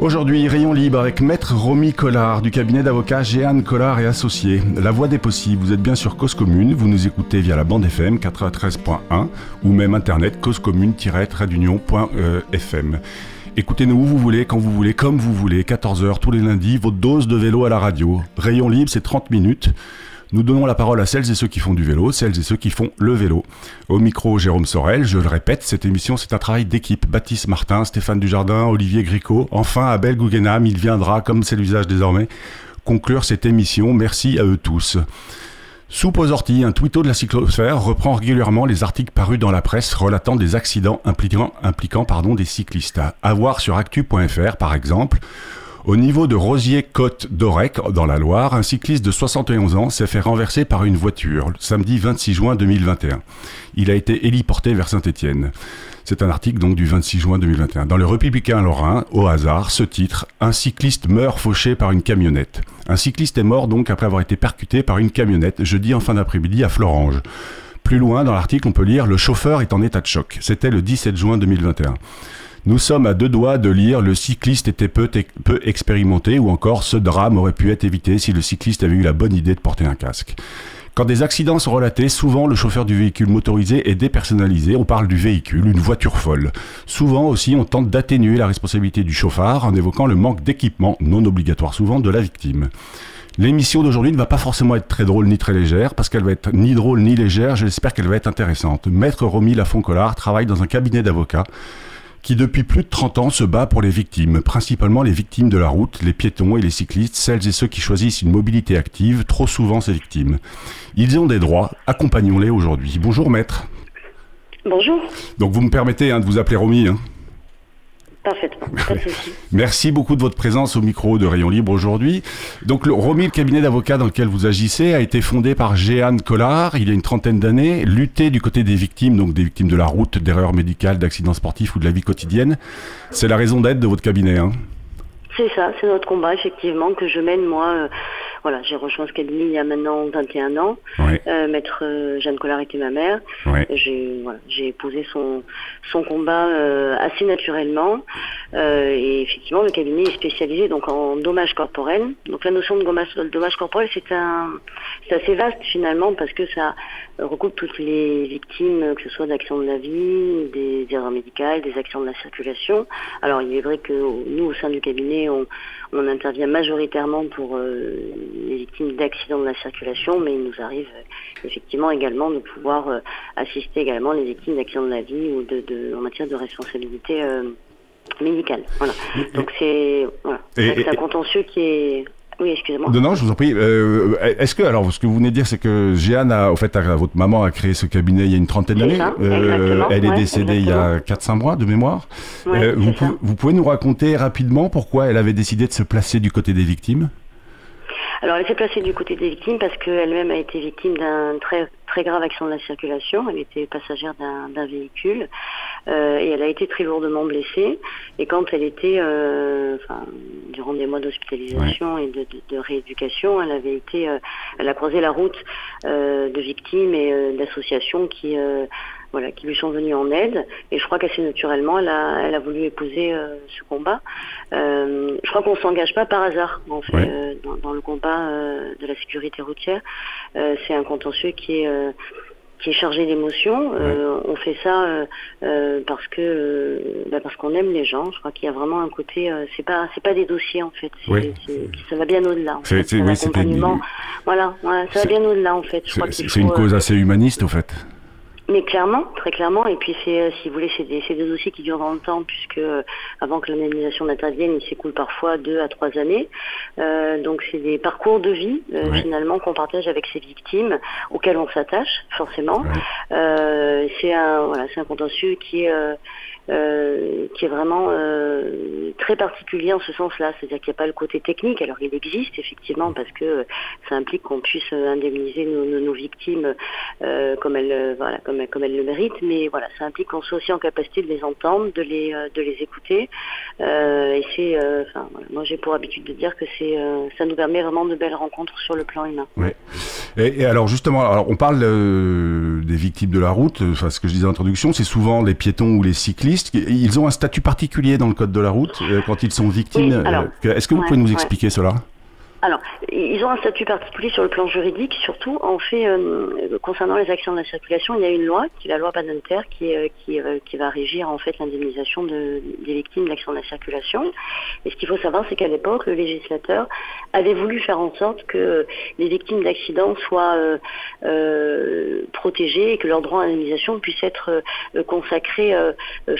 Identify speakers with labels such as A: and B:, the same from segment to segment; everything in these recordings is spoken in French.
A: Aujourd'hui, Rayon Libre avec Maître Romy Collard du cabinet d'avocats Jeanne Collard et Associés. La voix des possibles, vous êtes bien sur Cause Commune, vous nous écoutez via la bande FM 93.1 ou même internet causecommune-tradunion.fm. Écoutez-nous où vous voulez, quand vous voulez, comme vous voulez, 14h tous les lundis, votre dose de vélo à la radio. Rayon Libre, c'est 30 minutes. Nous donnons la parole à celles et ceux qui font du vélo, celles et ceux qui font le vélo. Au micro, Jérôme Sorel, je le répète, cette émission c'est un travail d'équipe. Baptiste Martin, Stéphane Dujardin, Olivier Gricot, enfin Abel Guggenheim, il viendra, comme c'est l'usage désormais, conclure cette émission. Merci à eux tous. Orties, un twitto de la cyclosphère reprend régulièrement les articles parus dans la presse relatant des accidents impliquant, des cyclistes. À voir sur actu.fr par exemple. Au niveau de Rosier-Côte d'Orec, dans la Loire, un cycliste de 71 ans s'est fait renverser par une voiture le samedi 26 juin 2021. Il a été héliporté vers Saint-Étienne. C'est un article donc du 26 juin 2021. Dans le Républicain Lorrain, au hasard, ce titre Un cycliste meurt fauché par une camionnette. Un cycliste est mort donc après avoir été percuté par une camionnette jeudi en fin d'après-midi à Florange. Plus loin dans l'article, on peut lire Le chauffeur est en état de choc. C'était le 17 juin 2021. Nous sommes à deux doigts de lire Le cycliste était peu, expérimenté ou encore Ce drame aurait pu être évité si le cycliste avait eu la bonne idée de porter un casque. Quand des accidents sont relatés, souvent le chauffeur du véhicule motorisé est dépersonnalisé. On parle du véhicule, une voiture folle. Souvent aussi, on tente d'atténuer la responsabilité du chauffard en évoquant le manque d'équipement, non obligatoire souvent, de la victime. L'émission d'aujourd'hui ne va pas forcément être très drôle ni très légère, parce qu'elle va être ni drôle ni légère, j'espère qu'elle va être intéressante. Maître Romy Lafont-Collard travaille dans un cabinet d'avocats qui depuis plus de 30 ans se bat pour les victimes, principalement les victimes de la route, les piétons et les cyclistes, celles et ceux qui choisissent une mobilité active, trop souvent ces victimes. Ils ont des droits, accompagnons-les aujourd'hui. Bonjour maître.
B: Bonjour.
A: Donc vous me permettez hein, de vous appeler Romy hein
B: Parfaitement,
A: Merci beaucoup de votre présence au micro de Rayon Libre aujourd'hui. Donc, le Romy, le cabinet d'avocats dans lequel vous agissez, a été fondé par Jeanne Collard il y a une trentaine d'années. Lutter du côté des victimes, donc des victimes de la route, d'erreurs médicales, d'accidents sportifs ou de la vie quotidienne, c'est la raison d'être de votre cabinet. Hein
B: c'est ça, c'est notre combat effectivement que je mène moi. Euh, voilà, j'ai rejoint ce cabinet il y a maintenant 21 ans. Euh, maître euh, Jeanne Collard était ma mère. J'ai voilà, j'ai épousé son son combat assez naturellement. et effectivement, le cabinet est spécialisé donc en dommages corporels. Donc la notion de dommage, dommage corporel, c'est un c'est assez vaste finalement parce que ça recoupe toutes les victimes, que ce soit d'accidents de la vie, des erreurs médicales, des accidents de la circulation. Alors il est vrai que nous, au sein du cabinet, on, intervient majoritairement pour euh, les victimes d'accidents de la circulation, mais il nous arrive euh, effectivement également de pouvoir euh, assister également les victimes d'accidents de la vie ou de, en matière de responsabilité médicale. Voilà. Donc c'est voilà. un contentieux qui est oui, excusez-moi.
A: Non, non, je vous en prie. Euh, est-ce que, alors, ce que vous venez de dire, c'est que Jeanne, a, au fait, votre maman a créé ce cabinet il y a une trentaine d'années.
B: Euh,
A: elle est décédée il y a 4-5 mois de mémoire. Euh, vous, vous, pouvez nous raconter rapidement pourquoi elle avait décidé de se placer du côté des victimes?
B: Alors elle s'est placée du côté des victimes parce qu'elle-même a été victime d'un très très grave accident de la circulation. Elle était passagère d'un véhicule euh, et elle a été très lourdement blessée. Et quand elle était, euh, enfin, durant des mois d'hospitalisation et de, de, de, rééducation, elle avait été, euh, elle a croisé la route de victimes et d'associations qui voilà, qui lui sont venus en aide. Et je crois qu'assez naturellement, elle a, elle a voulu épouser euh, ce combat. Euh, je crois qu'on s'engage pas par hasard en fait, euh, dans, dans, le combat euh, de la sécurité routière. c'est un contentieux qui est qui est chargé d'émotions. on fait ça parce que bah parce qu'on aime les gens. Je crois qu'il y a vraiment un côté. c'est pas c'est pas des dossiers en fait. ça va bien au-delà. En fait.
A: C'est, oui,
B: Voilà, ça va bien au-delà en fait.
A: c'est, une cause assez humaniste au fait.
B: Mais clairement, très clairement, et puis c'est, euh, si vous voulez, c'est des, des, dossiers qui durent dans le temps, puisque euh, avant que l'indemnisation n'intervienne, il s'écoule parfois deux à trois années. Euh, donc c'est des parcours de vie euh, finalement qu'on partage avec ces victimes, auxquelles on s'attache forcément. c'est un voilà, c'est un contentieux qui est euh, qui est vraiment euh, très particulier en ce sens-là. C'est-à-dire qu'il n'y a pas le côté technique. Alors il existe effectivement parce que ça implique qu'on puisse indemniser nos, victimes euh, comme elles le méritent. Mais voilà, ça implique qu'on soit aussi en capacité de les entendre, de les écouter. et c'est enfin moi j'ai pour habitude de dire que c'est ça nous permet vraiment de belles rencontres sur le plan humain.
A: Ouais. Et, alors justement, on parle euh, des victimes de la route, enfin ce que je disais en introduction, c'est souvent les piétons ou les cyclistes. Ils ont un statut particulier dans le code de la route quand ils sont victimes. Est-ce que vous pouvez nous expliquer cela?
B: Alors, ils ont un statut particulier sur le plan juridique, surtout en fait euh, concernant les actions de la circulation, il y a une loi, qui est la loi Badinter, qui, euh, qui, euh, qui, va régir en fait l'indemnisation de, des victimes d'actions de la circulation. Et ce qu'il faut savoir, c'est qu'à l'époque, le législateur avait voulu faire en sorte que les victimes d'accidents soient protégées et que leur droit à l'indemnisation puisse être consacré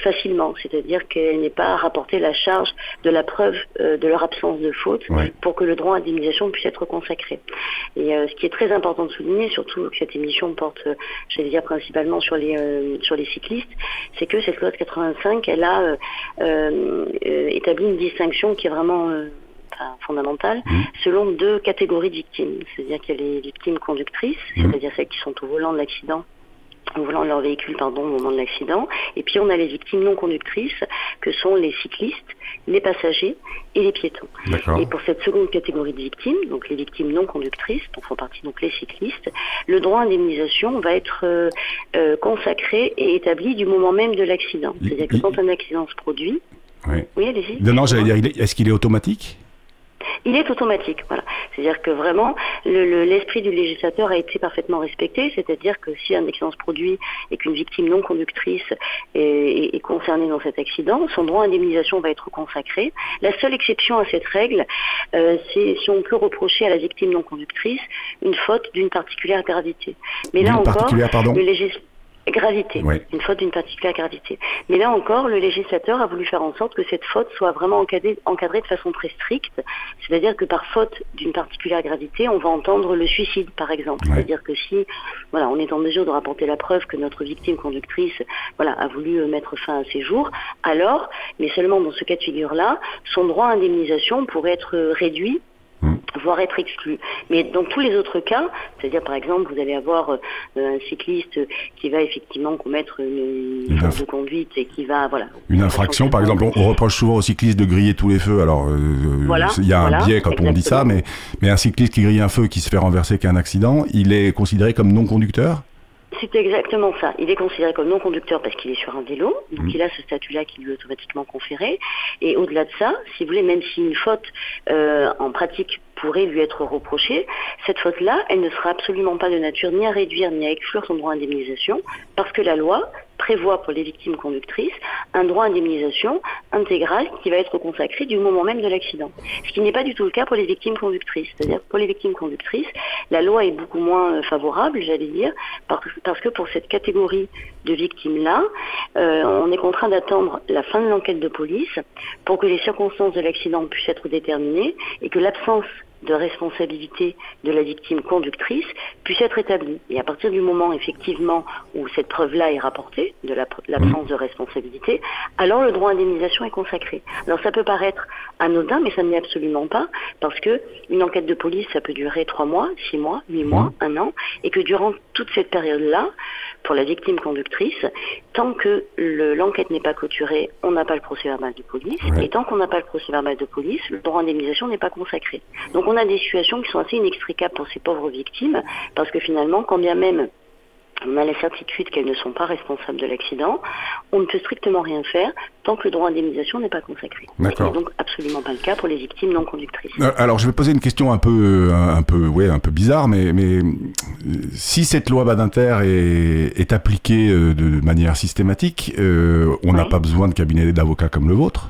B: facilement, c'est-à-dire qu'elle n'ait pas à rapporter la charge de la preuve de leur absence de faute pour que le droit à puisse être consacrée. Et euh, ce qui est très important de souligner, surtout que cette émission porte, euh, j'allais dire principalement sur les euh, sur les cyclistes, c'est que cette loi de 85, elle a établi une distinction qui est vraiment fondamentale mmh. selon deux catégories de victimes. C'est-à-dire qu'il y a les victimes conductrices, mmh. c'est-à-dire celles qui sont au volant de l'accident en volant leur véhicule pardon, au moment de l'accident. Et puis on a les victimes non conductrices, que sont les cyclistes, les passagers et les piétons. Et pour cette seconde catégorie de victimes, donc les victimes non conductrices, dont font partie donc les cyclistes, le droit à indemnisation va être euh, euh, consacré et établi du moment même de l'accident. C'est-à-dire que quand un accident se produit,
A: oui, allez-y. Non, non, j'allais dire, est-ce qu'il est automatique?
B: Il est automatique. Voilà. C'est-à-dire que vraiment, l'esprit du législateur a été parfaitement respecté, c'est-à-dire que si un accident se produit et qu'une victime non conductrice est, concernée dans cet accident, son droit à indemnisation va être consacré. La seule exception à cette règle, euh, c'est si on peut reprocher à la victime non conductrice une faute d'une particulière gravité.
A: Mais là encore, le
B: législateur Gravité, une faute d'une particulière gravité. Mais là encore, le législateur a voulu faire en sorte que cette faute soit vraiment encadrée, encadrée de façon très stricte, c'est-à-dire que par faute d'une particulière gravité, on va entendre le suicide, par exemple. C'est-à-dire que si, voilà, on est en mesure de rapporter la preuve que notre victime conductrice, voilà, a voulu euh, mettre fin à ses jours, alors, mais seulement dans ce cas de figure-là, son droit à indemnisation pourrait être euh, réduit Mm. voire être exclu. Mais dans tous les autres cas, c'est-à-dire par exemple, vous allez avoir euh, un cycliste qui va effectivement commettre une, une de conduite et qui va voilà.
A: Une infraction, par exemple, on, reproche souvent aux cyclistes de griller tous les feux. Alors, euh, il y a un biais quand on dit ça, mais mais un cycliste qui grille un feu qui se fait renverser qu'un accident, il est considéré comme non conducteur.
B: C'est exactement ça. Il est considéré comme non conducteur parce qu'il est sur un vélo, donc mm. il a ce statut-là qui lui est automatiquement conféré. Et au-delà de ça, si vous voulez, même si une faute euh, en pratique pourrait lui être reprochée, cette faute-là, elle ne sera absolument pas de nature ni à réduire ni à exclure son droit à indemnisation, parce que la loi prévoit pour les victimes conductrices un droit à indemnisation intégral qui va être consacré du moment même de l'accident. Ce qui n'est pas du tout le cas pour les victimes conductrices. C'est-à-dire pour les victimes conductrices, la loi est beaucoup moins euh, favorable, j'allais dire, parce que pour cette catégorie de victimes-là, euh, on est contraint d'attendre la fin de l'enquête de police pour que les circonstances de l'accident puissent être déterminées et que l'absence de responsabilité de la victime conductrice puisse être établie. Et à partir du moment, effectivement, où cette preuve-là est rapportée, de l'absence de responsabilité, alors le droit à indemnisation est consacré. Alors ça peut paraître anodin, mais ça ne l'est absolument pas, parce que une enquête de police, ça peut durer trois mois, six mois, huit mois, un an, et que durant toute cette période-là, pour la victime conductrice, tant que l'enquête n'est pas clôturée, on n'a pas le procès verbal de police, et tant qu'on n'a pas le procès verbal de police, le droit à indemnisation n'est pas consacré. Donc on a des situations qui sont assez inextricables pour ces pauvres victimes, parce que finalement, quand bien même on a la certitude qu'elles ne sont pas responsables de l'accident, on ne peut strictement rien faire tant que le droit à indemnisation n'est pas consacré. Ce n'est donc absolument pas le cas pour les victimes non conductrices.
A: Euh, alors je vais poser une question un peu, un peu, ouais, un peu bizarre, mais, mais si cette loi Badinter est, est appliquée euh, de manière systématique, euh, on n'a pas besoin de cabinet d'avocats comme le vôtre?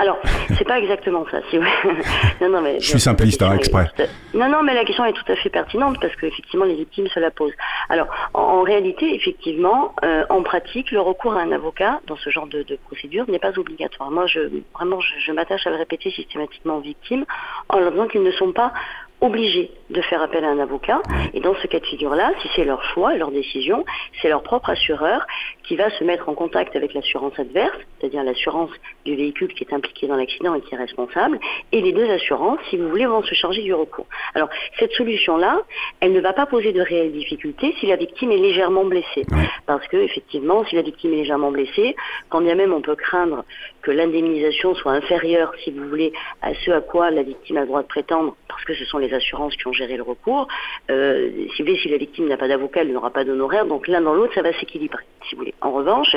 B: Alors, c'est pas exactement ça. Si...
A: non, non, mais, je suis simpliste, hein, exprès.
B: Non, non, mais la question est tout à fait pertinente parce qu'effectivement, les victimes se la posent. Alors, en, réalité, effectivement, euh, en pratique, le recours à un avocat dans ce genre de, procédure n'est pas obligatoire. Moi, je, vraiment, je, je m'attache à le répéter systématiquement aux victimes en leur disant qu'ils ne sont pas obligés de faire appel à un avocat. Et dans ce cas de figure-là, si c'est leur choix, leur décision, c'est leur propre assureur qui va se mettre en contact avec l'assurance adverse, c'est-à-dire l'assurance du véhicule qui est impliqué dans l'accident et qui est responsable, et les deux assurances, si vous voulez, vont se charger du recours. Alors, cette solution-là, elle ne va pas poser de réelles difficultés si la victime est légèrement blessée. Parce que, effectivement, si la victime est légèrement blessée, quand bien même on peut craindre que l'indemnisation soit inférieure, si vous voulez, à ce à quoi la victime a le droit de prétendre, parce que ce sont les assurances qui ont gérer le recours. Euh, si vous voulez, si la victime n'a pas d'avocat, elle n'aura pas d'honoraire, donc l'un dans l'autre, ça va s'équilibrer, si vous voulez. En revanche,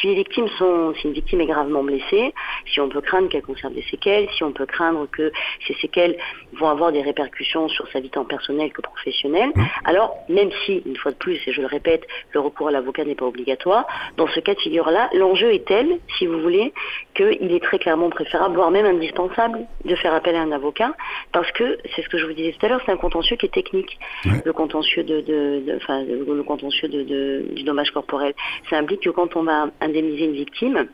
B: si les victimes sont, si une victime est gravement blessée, si on peut craindre qu'elle conserve des séquelles, si on peut craindre que ces séquelles vont avoir des répercussions sur sa vie tant personnelle que professionnelle, alors même si, une fois de plus, et je le répète, le recours à l'avocat n'est pas obligatoire, dans ce cas de figure-là, l'enjeu est tel, si vous voulez, qu'il est très clairement préférable, voire même indispensable, de faire appel à un avocat, parce que, c'est ce que je vous disais tout à l'heure, c'est un contentieux qui est technique. Le contentieux de, le contentieux de, du dommage corporel. Ça implique que quand on va indemniser une victime,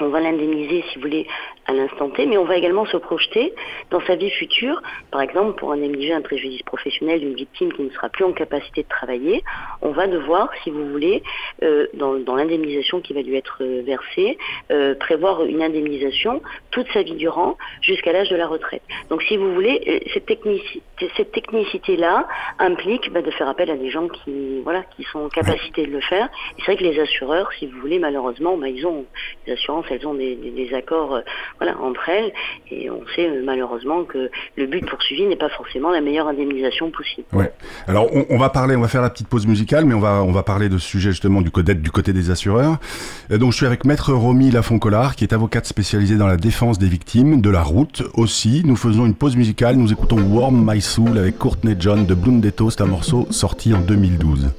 B: on va l'indemniser, si vous voulez, à l'instant T, mais on va également se projeter dans sa vie future. Par exemple, pour indemniser un préjudice professionnel d'une victime qui ne sera plus en capacité de travailler, on va devoir, si vous voulez, euh, dans, l'indemnisation qui va lui être euh, versée, euh, prévoir une indemnisation toute sa vie durant jusqu'à l'âge de la retraite. Donc, si vous voulez, cette, technicité, cette technicité-là implique bah, de faire appel à des gens qui, voilà, qui sont en capacité de le faire. c'est vrai que les assureurs, si vous voulez, malheureusement, bah, ils ont des assurances, elles ont des, accords voilà, entre elles. Et on sait euh, malheureusement que le but poursuivi n'est pas forcément la meilleure indemnisation possible.
C: Ouais. Alors on, va parler, on va faire la petite pause musicale, mais on va on va parler de ce sujet justement du côté du côté des assureurs. Euh, donc je suis avec Maître Romy Lafont-Collard, qui est avocate spécialisée dans la défense des victimes de la route aussi. Nous faisons une pause musicale, nous écoutons Warm My Soul avec Courtney John de Blundetto, c'est un morceau sorti en 2012.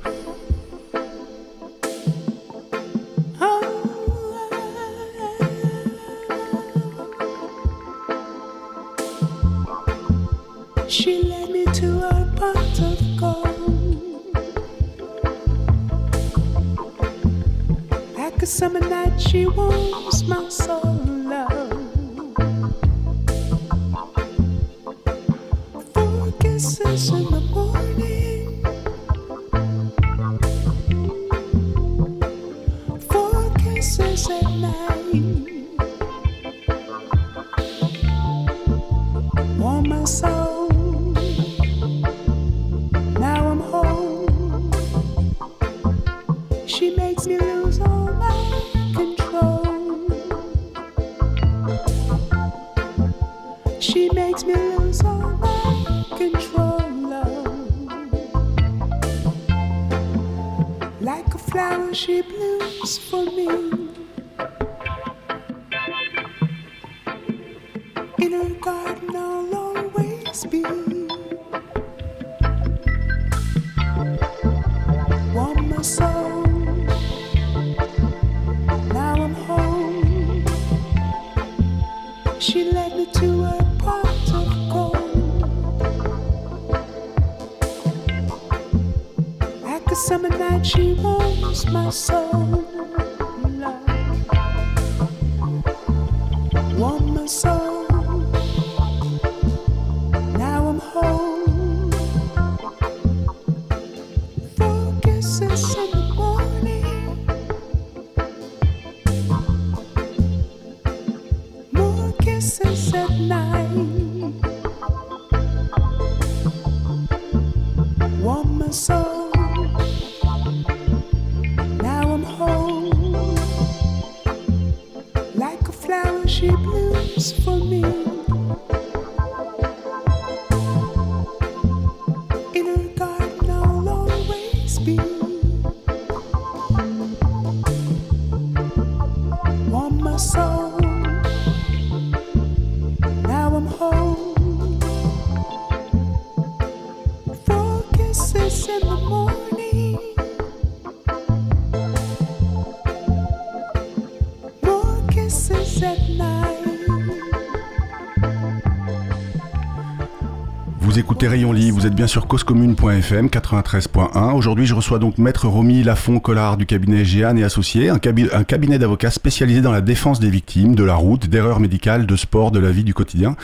C: Écoutez Rayon Libre, vous êtes bien sur causecommune.fm 93.1. Aujourd'hui, je reçois donc Maître Romy Lafont-Collard du cabinet Géane et Associés, un, cabinet d'avocats spécialisé dans la défense des victimes, de la route, d'erreurs médicales, de sport, de la vie du quotidien.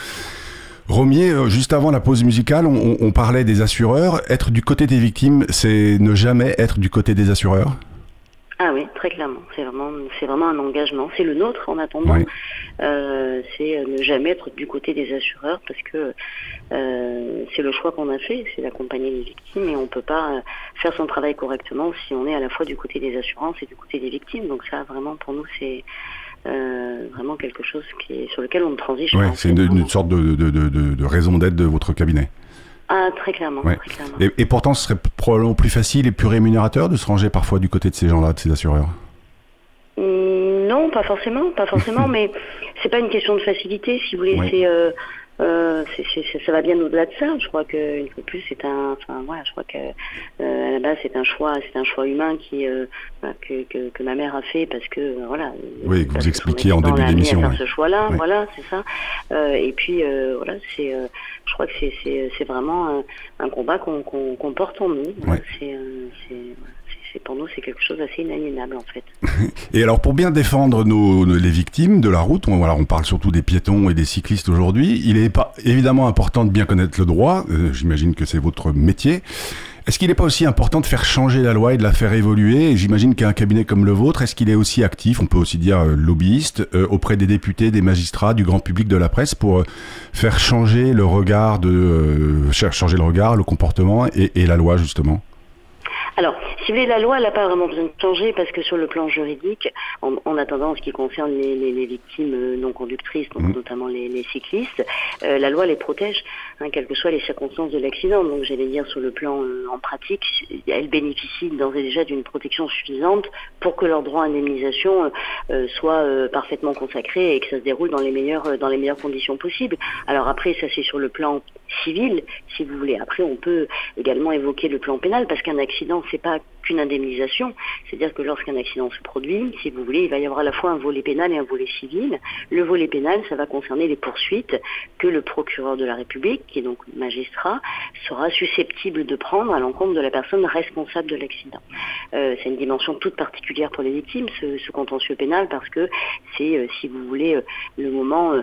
C: Romier, euh, juste avant la pause musicale, on parlait des assureurs. Être du côté des victimes, c'est ne jamais être du côté des assureurs?
B: Ah oui, très clairement. C'est vraiment, c'est vraiment un engagement. C'est le nôtre en attendant. Euh, c'est ne jamais être du côté des assureurs parce que euh, c'est le choix qu'on a fait, c'est d'accompagner les victimes et on peut pas faire son travail correctement si on est à la fois du côté des assurances et du côté des victimes. Donc ça, vraiment, pour nous, c'est euh, vraiment quelque chose qui est, sur lequel on ne transige
C: ouais, C'est une, sorte de, de, de, de raison d'être de votre cabinet.
B: Ah, très clairement.
A: Et, pourtant, ce serait probablement plus facile et plus rémunérateur de se ranger parfois du côté de ces gens-là, de ces assureurs
B: mmh, Non, pas forcément, pas forcément, mais c'est pas une question de facilité, si vous voulez. C'est euh, euh, ça va bien au-delà de ça. Je crois que une fois plus, c'est un, enfin voilà, je crois que euh, à la base c'est un choix, c'est un choix humain qui euh, que, que, que, ma mère a fait parce que euh, voilà.
A: Oui, que vous expliquiez en début d'émission.
B: Ouais. ce choix-là, voilà, c'est ça. Euh, et puis voilà, c'est, je crois que c'est c'est vraiment un, un combat qu'on qu'on porte en nous. C'est pour nous, c'est quelque chose d'assez inaliénable en fait.
A: et alors, pour bien défendre les victimes de la route, on, parle surtout des piétons et des cyclistes aujourd'hui, il est pas évidemment important de bien connaître le droit, euh, j'imagine que c'est votre métier. Est-ce qu'il n'est pas aussi important de faire changer la loi et de la faire évoluer? J'imagine qu'un cabinet comme le vôtre, est-ce qu'il est aussi actif, on peut aussi dire euh, lobbyiste, euh, auprès des députés, des magistrats, du grand public de la presse pour faire changer le regard, changer le regard, le comportement et la loi justement?
B: Alors, si vous voulez, la loi, elle n'a pas vraiment besoin de changer parce que sur le plan juridique, en, attendant ce qui concerne les, victimes euh, non conductrices, donc mmh. notamment les, cyclistes, euh, la loi les protège, hein, quelles que soient les circonstances de l'accident. Donc, j'allais dire, sur le plan euh, en pratique, elles bénéficient d'ores et déjà d'une protection suffisante pour que leur droit à indemnisation soit parfaitement consacré et que ça se déroule dans les meilleures, dans les meilleures conditions possibles. Alors après, ça c'est sur le plan civil, si vous voulez. Après, on peut également évoquer le plan pénal parce qu'un accident, c'est pas qu'une indemnisation. C'est-à-dire que lorsqu'un accident se produit, si vous voulez, il va y avoir à la fois un volet pénal et un volet civil. Le volet pénal, ça va concerner les poursuites que le procureur de la République, qui est donc magistrat, sera susceptible de prendre à l'encontre de la personne responsable de l'accident. Euh, c'est une dimension toute particulière pour les victimes, ce, contentieux pénal, parce que c'est, euh, si vous voulez, euh, le moment,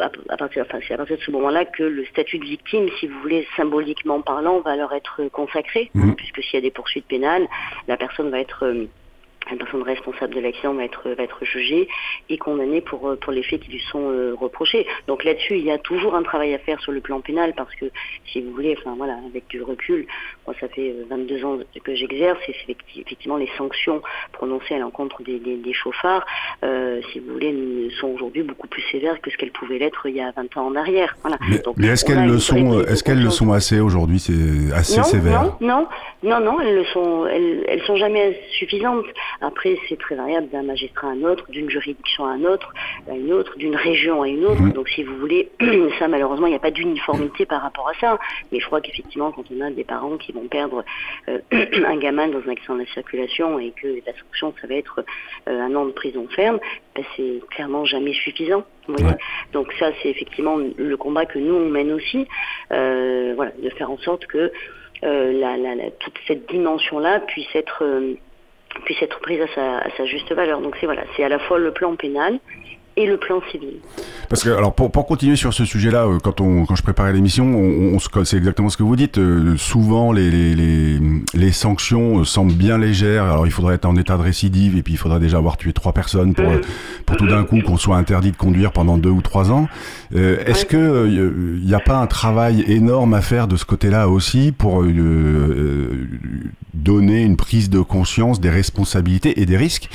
B: à, partir, c'est à partir de ce moment-là que le statut de victime, si vous voulez, symboliquement parlant, va leur être consacré, mmh. Puisque s'il y a des poursuite pénale, la personne va être euh, la personne responsable de l'accident va être, va être jugée et condamnée pour, euh, pour les faits qui lui sont euh, reprochés. Donc là-dessus, il y a toujours un travail à faire sur le plan pénal parce que, si vous voulez, enfin voilà, avec du recul, moi ça fait 22 euh, ans que j'exerce et c'est effectivement les sanctions prononcées à l'encontre des, des, chauffards, si vous voulez, sont aujourd'hui beaucoup plus sévères que ce qu'elles pouvaient l'être il y a 20 ans en arrière.
A: Voilà. Mais, est-ce qu'elles le sont, est-ce qu'elles le sont assez aujourd'hui C'est assez sévère.
B: Non, non, non, non, elles le sont, elles, elles sont jamais suffisantes. Après, c'est très variable d'un magistrat à un autre, d'une juridiction à un autre, à une autre, d'une région à une autre. Donc, si vous voulez, ça, malheureusement, il n'y a pas d'uniformité par rapport à ça. Mais je crois qu'effectivement, quand on a des parents qui vont perdre euh, un gamin dans un accident de la circulation et que la sanction, ça va être euh, un an de prison ferme, ben, c'est clairement jamais suffisant. Donc ça, c'est effectivement le combat que nous, on mène aussi. Euh, voilà, de faire en sorte que la, toute cette dimension-là puisse être puisse être prise à sa, juste valeur. Donc c'est voilà, c'est à la fois le plan pénal et le plan civil.
A: Parce que alors pour, pour continuer sur ce sujet-là, euh, quand on quand je préparais l'émission, on, on, c'est exactement ce que vous dites. Euh, souvent les, les, les, les, sanctions euh, semblent bien légères. Alors il faudrait être en état de récidive et puis il faudrait déjà avoir tué trois personnes pour mmh. pour tout d'un coup qu'on soit interdit de conduire pendant deux ou trois ans. Euh, Est-ce que il n'y a pas un travail énorme à faire de ce côté-là aussi pour donner une prise de conscience des responsabilités et des risques?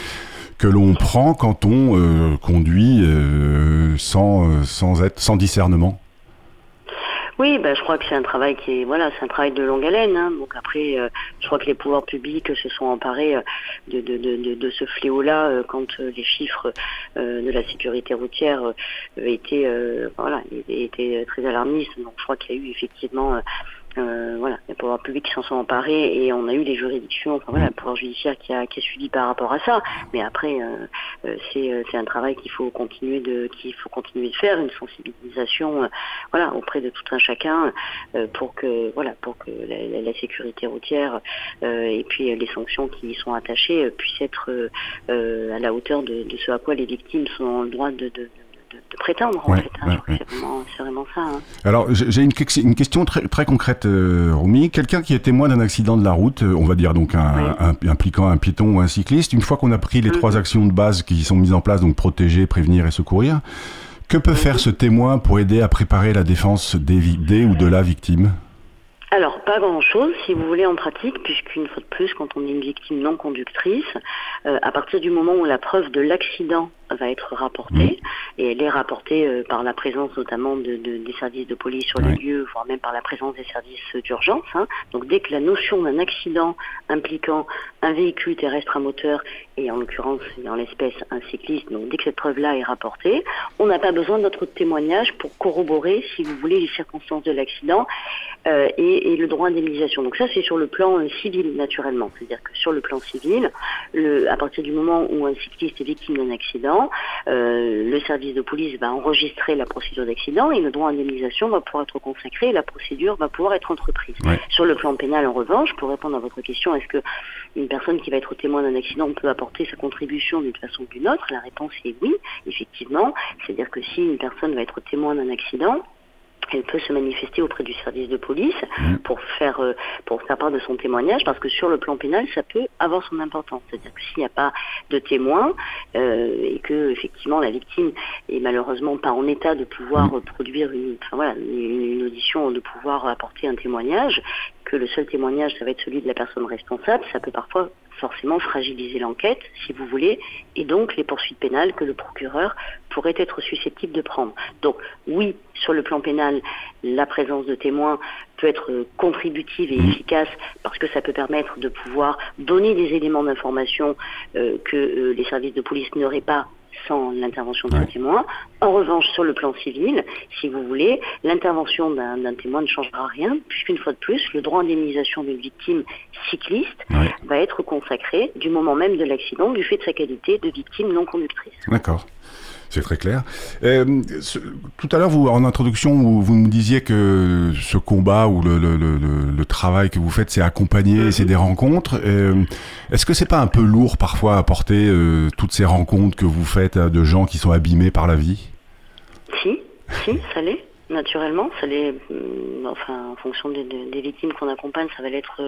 A: Que l'on prend quand on euh, conduit euh, sans, euh, sans, être, sans discernement
B: oui, ben, je crois que c'est un travail qui est voilà, c'est un travail de longue haleine. Hein. Donc après, je crois que les pouvoirs publics se sont emparés de, ce fléau-là quand les chiffres de la sécurité routière étaient voilà, étaient très alarmistes. Donc je crois qu'il y a eu effectivement euh, voilà, les pouvoirs publics qui s'en sont emparés et on a eu des juridictions, enfin voilà, le pouvoir judiciaire qui a, qui a suivi par rapport à ça. Mais après, euh, euh c'est, euh, c'est un travail qu'il faut continuer de, qu'il faut continuer de faire, une sensibilisation, voilà, auprès de tout un chacun pour que, voilà, pour que la, la, sécurité routière et puis les sanctions qui y sont attachées puissent être à la hauteur de, de, ce à quoi les victimes sont en droit de, de de, prétendre. en fait, hein. C'est vraiment, ça. Hein.
A: Alors, j'ai une, une, question très, très concrète, euh, Romy. Quelqu'un qui est témoin d'un accident de la route, euh, on va dire donc un, impliquant un piéton ou un cycliste, une fois qu'on a pris les trois actions de base qui sont mises en place, donc protéger, prévenir et secourir, que peut faire ce témoin pour aider à préparer la défense des, des ou de la victime?
B: Alors, pas grand-chose, si vous voulez, en pratique, puisqu'une fois de plus, quand on est une victime non conductrice, euh, à partir du moment où la preuve de l'accident va être rapportée et elle est rapportée euh, par la présence notamment de, des services de police sur les lieux, voire même par la présence des services d'urgence. Hein. Donc dès que la notion d'un accident impliquant un véhicule terrestre à moteur et en l'occurrence en l'espèce un cycliste, donc dès que cette preuve-là est rapportée, on n'a pas besoin d'autre témoignage pour corroborer, si vous voulez, les circonstances de l'accident euh, et, le droit d'indemnisation. Donc ça c'est sur le plan euh, civil naturellement, c'est-à-dire que sur le plan civil, le, à partir du moment où un cycliste est victime d'un accident, euh, le service de police va enregistrer la procédure d'accident et le droit d'indemnisation va pouvoir être consacré et la procédure va pouvoir être entreprise. Sur le plan pénal, en revanche, pour répondre à votre question, est-ce que une personne qui va être témoin d'un accident peut apporter sa contribution d'une façon ou d'une autre? La réponse est oui, effectivement. C'est-à-dire que si une personne va être témoin d'un accident, elle peut se manifester auprès du service de police mmh. pour faire euh, pour faire part de son témoignage parce que sur le plan pénal ça peut avoir son importance c'est-à-dire que s'il n'y a pas de témoin euh, et que effectivement la victime est malheureusement pas en état de pouvoir mmh. produire une, voilà, une, audition de pouvoir apporter un témoignage que le seul témoignage ça va être celui de la personne responsable ça peut parfois forcément fragiliser l'enquête, si vous voulez, et donc les poursuites pénales que le procureur pourrait être susceptible de prendre. Donc oui, sur le plan pénal, la présence de témoins peut être contributive et mmh. efficace parce que ça peut permettre de pouvoir donner des éléments d'information euh, que euh, les services de police n'auraient pas sans l'intervention d'un témoin. En revanche, sur le plan civil, si vous voulez, l'intervention d'un témoin ne changera rien, puisqu'une fois de plus, le droit d'indemnisation d'une victime cycliste va être consacré du moment même de l'accident, du fait de sa qualité de victime non conductrice.
A: D'accord. C'est très clair. Euh, tout à l'heure, vous, en introduction, vous, vous, me disiez que ce combat ou le, le, le, le travail que vous faites, c'est accompagner, mhm. c'est des rencontres. Euh, Est-ce que c'est pas un peu lourd parfois à porter euh, toutes ces rencontres que vous faites euh, de gens qui sont abîmés par la vie?
B: Si, si, ça l'est. Naturellement, ça l'est. Mm, enfin, en fonction des, des victimes qu'on accompagne, ça va l'être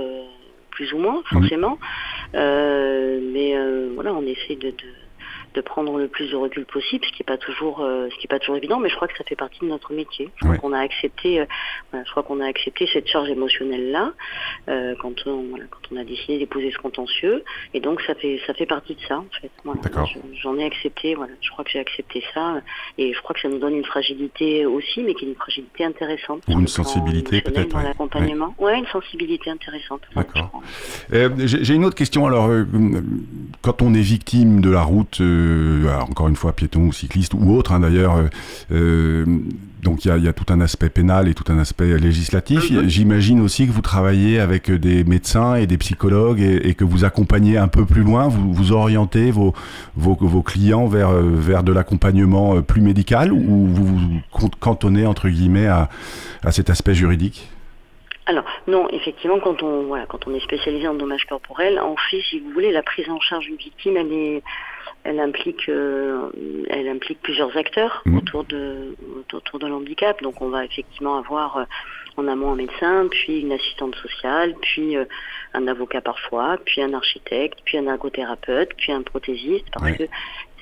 B: plus ou moins, mhm. forcément. mais voilà, on essaie de, de de prendre le plus de recul possible, ce qui n'est pas toujours, euh, ce qui est pas toujours évident, mais je crois que ça fait partie de notre métier. Je crois qu'on a accepté, euh, je crois qu'on a accepté cette charge émotionnelle là euh, quand on, quand on a décidé d'épouser ce contentieux, et donc ça fait, ça fait partie de ça en fait. J'en ai accepté, voilà, je crois que j'ai accepté ça, et je crois que ça nous donne une fragilité aussi, mais qui est une fragilité intéressante.
A: Ou une sensibilité peut-être.
B: Dans l'accompagnement, ouais. une sensibilité intéressante.
A: D'accord. j'ai une autre question alors, quand on est victime de la route euh, encore une fois, piéton ou cycliste ou autre hein, d'ailleurs. Euh, euh, donc il y, a, tout un aspect pénal et tout un aspect législatif. J'imagine aussi que vous travaillez avec des médecins et des psychologues et, que vous accompagnez un peu plus loin, vous, vous orientez vos, vos, vos clients vers, vers de l'accompagnement plus médical ou vous vous cantonnez entre guillemets à, à cet aspect juridique?
B: Alors non, effectivement, quand on voilà, quand on est spécialisé en dommages corporels, on fait, si vous voulez, la prise en charge d'une victime, elle est elle implique, euh, elle implique plusieurs acteurs mmh. autour de autour de l'handicap. Donc on va effectivement avoir euh, en amont un médecin, puis une assistante sociale, puis euh, un avocat parfois, puis un architecte, puis un ergothérapeute, puis un prothésiste, parce que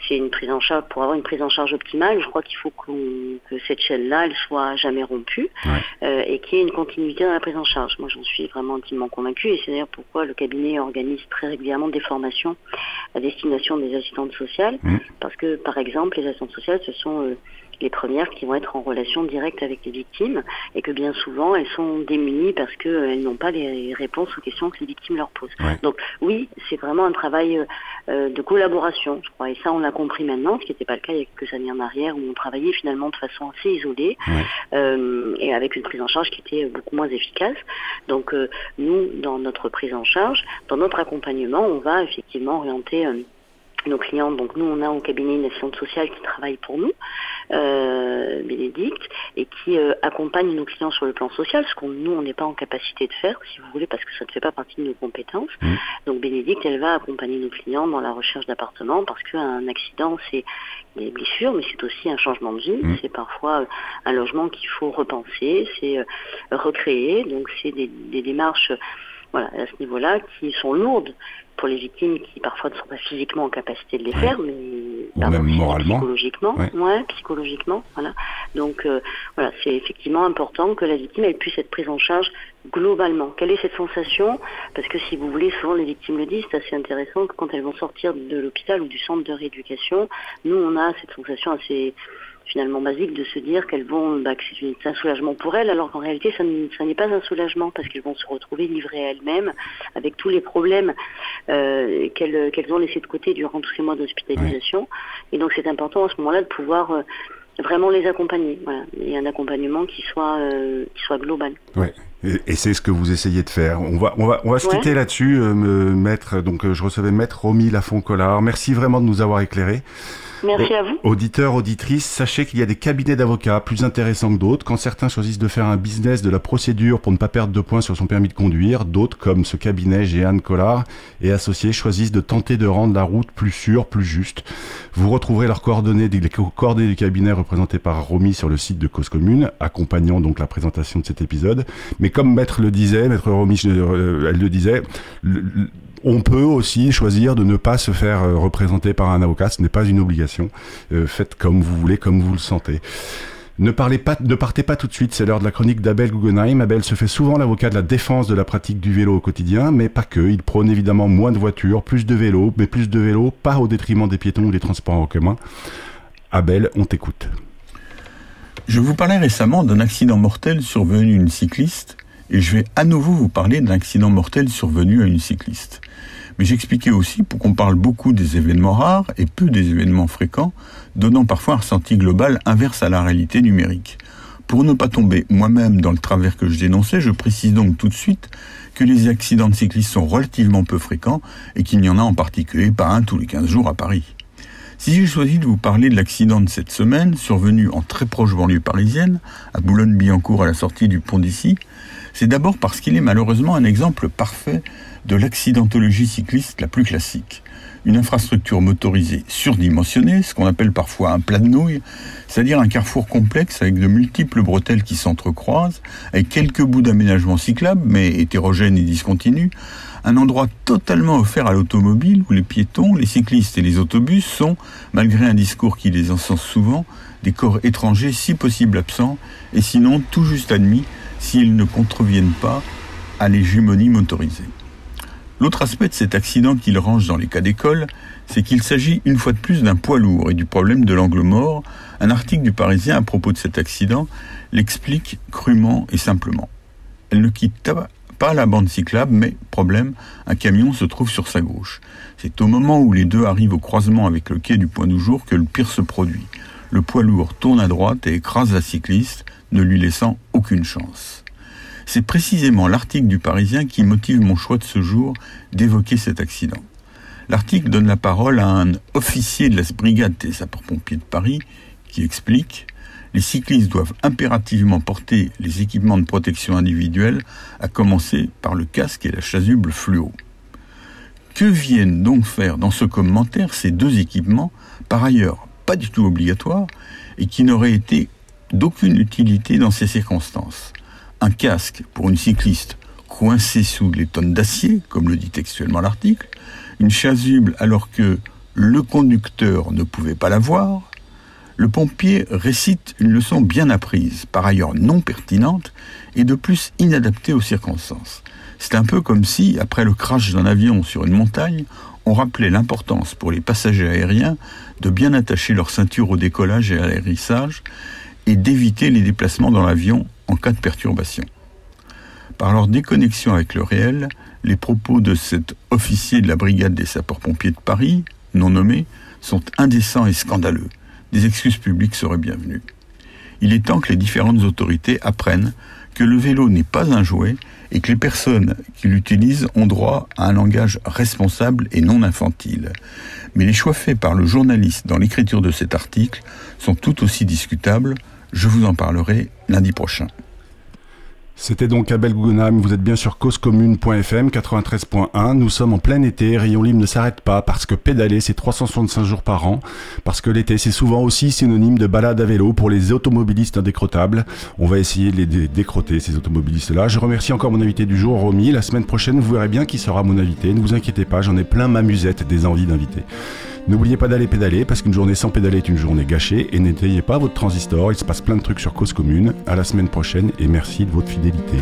B: c'est une prise en charge pour avoir une prise en charge optimale. Je crois qu'il faut que cette chaîne-là, elle soit jamais rompue euh, et qu'il y ait une continuité dans la prise en charge. Moi, j'en suis vraiment intimement convaincue et c'est d'ailleurs pourquoi le cabinet organise très régulièrement des formations à destination des assistantes sociales, mmh. parce que par exemple, les assistantes sociales, ce sont euh, les premières qui vont être en relation directe avec les victimes et que bien souvent elles sont démunies parce qu'elles euh, n'ont pas les réponses aux questions que les victimes leur posent. Donc oui, c'est vraiment un travail euh, euh, de collaboration, je crois, et ça on l'a compris maintenant, ce qui n'était pas le cas il y a quelques années en arrière où on travaillait finalement de façon assez isolée et avec une prise en charge qui était beaucoup moins efficace. Donc nous, dans notre prise en charge, dans notre accompagnement, on va effectivement orienter nos clients. Donc nous, on a au cabinet une assistante sociale qui travaille pour nous, euh, Bénédicte, et qui euh, accompagne nos clients sur le plan social, ce qu'on nous, on n'est pas en capacité de faire, si vous voulez, parce que ça ne fait pas partie de nos compétences. Mmh. Donc Bénédicte, elle va accompagner nos clients dans la recherche d'appartements, parce qu'un accident, c'est des blessures, mais c'est aussi un changement de vie. Mmh. C'est parfois euh, un logement qu'il faut repenser, c'est euh, recréer. Donc c'est des, des démarches voilà, à ce niveau-là, qui sont lourdes pour les victimes qui parfois ne sont pas physiquement en capacité de les faire, mais
A: même moralement.
B: Psychologiquement, ouais. psychologiquement, voilà. Donc euh, voilà, c'est effectivement important que la victime elle puisse être prise en charge globalement. Quelle est cette sensation? Parce que si vous voulez, souvent les victimes le disent, c'est assez intéressant que quand elles vont sortir de l'hôpital ou du centre de rééducation, nous on a cette sensation assez finalement basique de se dire qu'elles vont, bah, que c'est un soulagement pour elles, alors qu'en réalité, ça n'est pas un soulagement parce qu'elles vont se retrouver livrées à elles-mêmes avec tous les problèmes euh, qu'elles ont laissés de côté durant tous ces mois d'hospitalisation. Et donc, c'est important à ce moment-là de pouvoir euh, vraiment les accompagner. Voilà. Et un accompagnement qui soit, euh, qui soit global.
A: Ouais. Et, c'est ce que vous essayez de faire. On va, on va, on va se quitter là-dessus, euh, maître. Donc, je recevais maître Romy Lafont-Collard. Merci vraiment de nous avoir éclairés.
B: Merci à vous.
A: Auditeurs, auditrices, sachez qu'il y a des cabinets d'avocats plus intéressants que d'autres. Quand certains choisissent de faire un business de la procédure pour ne pas perdre de points sur son permis de conduire, d'autres, comme ce cabinet Jeanne Collard et associés, choisissent de tenter de rendre la route plus sûre, plus juste. Vous retrouverez leurs coordonnées, les coordonnées du cabinet représenté par Romy sur le site de Cause Commune, accompagnant donc la présentation de cet épisode. Mais comme Maître le disait, Maître Romy, euh, elle le disait, on peut aussi choisir de ne pas se faire euh, représenter par un avocat, ce n'est pas une obligation. Euh, faites comme vous voulez, comme vous le sentez. Ne, partez pas tout de suite, c'est l'heure de la chronique d'Abel Guggenheim. Abel se fait souvent l'avocat de la défense de la pratique du vélo au quotidien, mais pas que. Il prône évidemment moins de voitures, plus de vélos, mais plus de vélos, pas au détriment des piétons ou des transports en commun. Abel, on t'écoute.
D: Je vous parlais récemment d'un accident mortel survenu une cycliste, et je vais à nouveau vous parler d'un accident mortel survenu à une cycliste. Mais j'expliquais aussi pour qu'on parle beaucoup des événements rares et peu des événements fréquents, donnant parfois un ressenti global inverse à la réalité numérique. Pour ne pas tomber moi-même dans le travers que je dénonçais, je précise donc tout de suite que les accidents de cyclistes sont relativement peu fréquents et qu'il n'y en a en particulier pas un tous les 15 jours à Paris. Si j'ai choisi de vous parler de l'accident de cette semaine, survenu en très proche banlieue parisienne, à Boulogne-Billancourt à la sortie du pont d'ici, c'est d'abord parce qu'il est malheureusement un exemple parfait de l'accidentologie cycliste la plus classique. Une infrastructure motorisée surdimensionnée, ce qu'on appelle parfois un plat de nouilles, c'est-à-dire un carrefour complexe avec de multiples bretelles qui s'entrecroisent, avec quelques bouts d'aménagement cyclable, mais hétérogènes et discontinus, un endroit totalement offert à l'automobile où les piétons, les cyclistes et les autobus sont, malgré un discours qui les encense souvent, des corps étrangers si possible absents, et sinon tout juste admis s'ils ne contreviennent pas à l'hégémonie motorisée. L'autre aspect de cet accident qu'il range dans les cas d'école, c'est qu'il s'agit une fois de plus d'un poids lourd et du problème de l'angle mort. Un article du Parisien à propos de cet accident l'explique crûment et simplement. Elle ne quitte pas la bande cyclable, mais, problème, un camion se trouve sur sa gauche. C'est au moment où les deux arrivent au croisement avec le quai du Point du Jour que le pire se produit. Le poids lourd tourne à droite et écrase la cycliste, ne lui laissant aucune chance. C'est précisément l'article du Parisien qui motive mon choix de ce jour d'évoquer cet accident. L'article donne la parole à un officier de la brigade des sapeurs-pompiers de Paris qui explique les cyclistes doivent impérativement porter les équipements de protection individuelle, à commencer par le casque et la chasuble fluo. Que viennent donc faire dans ce commentaire ces deux équipements, par ailleurs du tout obligatoires, et qui n'auraient été d'aucune utilité dans ces circonstances un casque pour une cycliste coincé sous les tonnes d'acier, comme le dit textuellement l'article, une chasuble alors que le conducteur ne pouvait pas la voir, le pompier récite une leçon bien apprise, par ailleurs non pertinente et de plus inadaptée aux circonstances. C'est un peu comme si, après le crash d'un avion sur une montagne, on rappelait l'importance pour les passagers aériens de bien attacher leur ceinture au décollage et à l'hérissage et d'éviter les déplacements dans l'avion en cas de perturbation. Par leur déconnexion avec le réel, les propos de cet officier de la brigade des sapeurs-pompiers de Paris, non nommé, sont indécents et scandaleux. Des excuses publiques seraient bienvenues. Il est temps que les différentes autorités apprennent que le vélo n'est pas un jouet et que les personnes qui l'utilisent ont droit à un langage responsable et non infantile. Mais les choix faits par le journaliste dans l'écriture de cet article sont tout aussi discutables. Je vous en parlerai lundi prochain.
A: C'était donc Abel Guggenheim, vous êtes bien sur causecommune.fm 93.1. Nous sommes en plein été, Rayon Libre ne s'arrête pas parce que pédaler c'est 365 jours par an, parce que l'été c'est souvent aussi synonyme de balade à vélo pour les automobilistes indécrottables. On va essayer de les décroter ces automobilistes-là. Je remercie encore mon invité du jour, Romy. La semaine prochaine, vous verrez bien qui sera mon invité. Ne vous inquiétez pas, j'en ai plein ma musette des envies d'inviter. N'oubliez pas d'aller pédaler parce qu'une journée sans pédaler est une journée gâchée et n'étayez pas votre transistor, il se passe plein de trucs sur Cause Commune. À la semaine prochaine et merci de votre fidélité.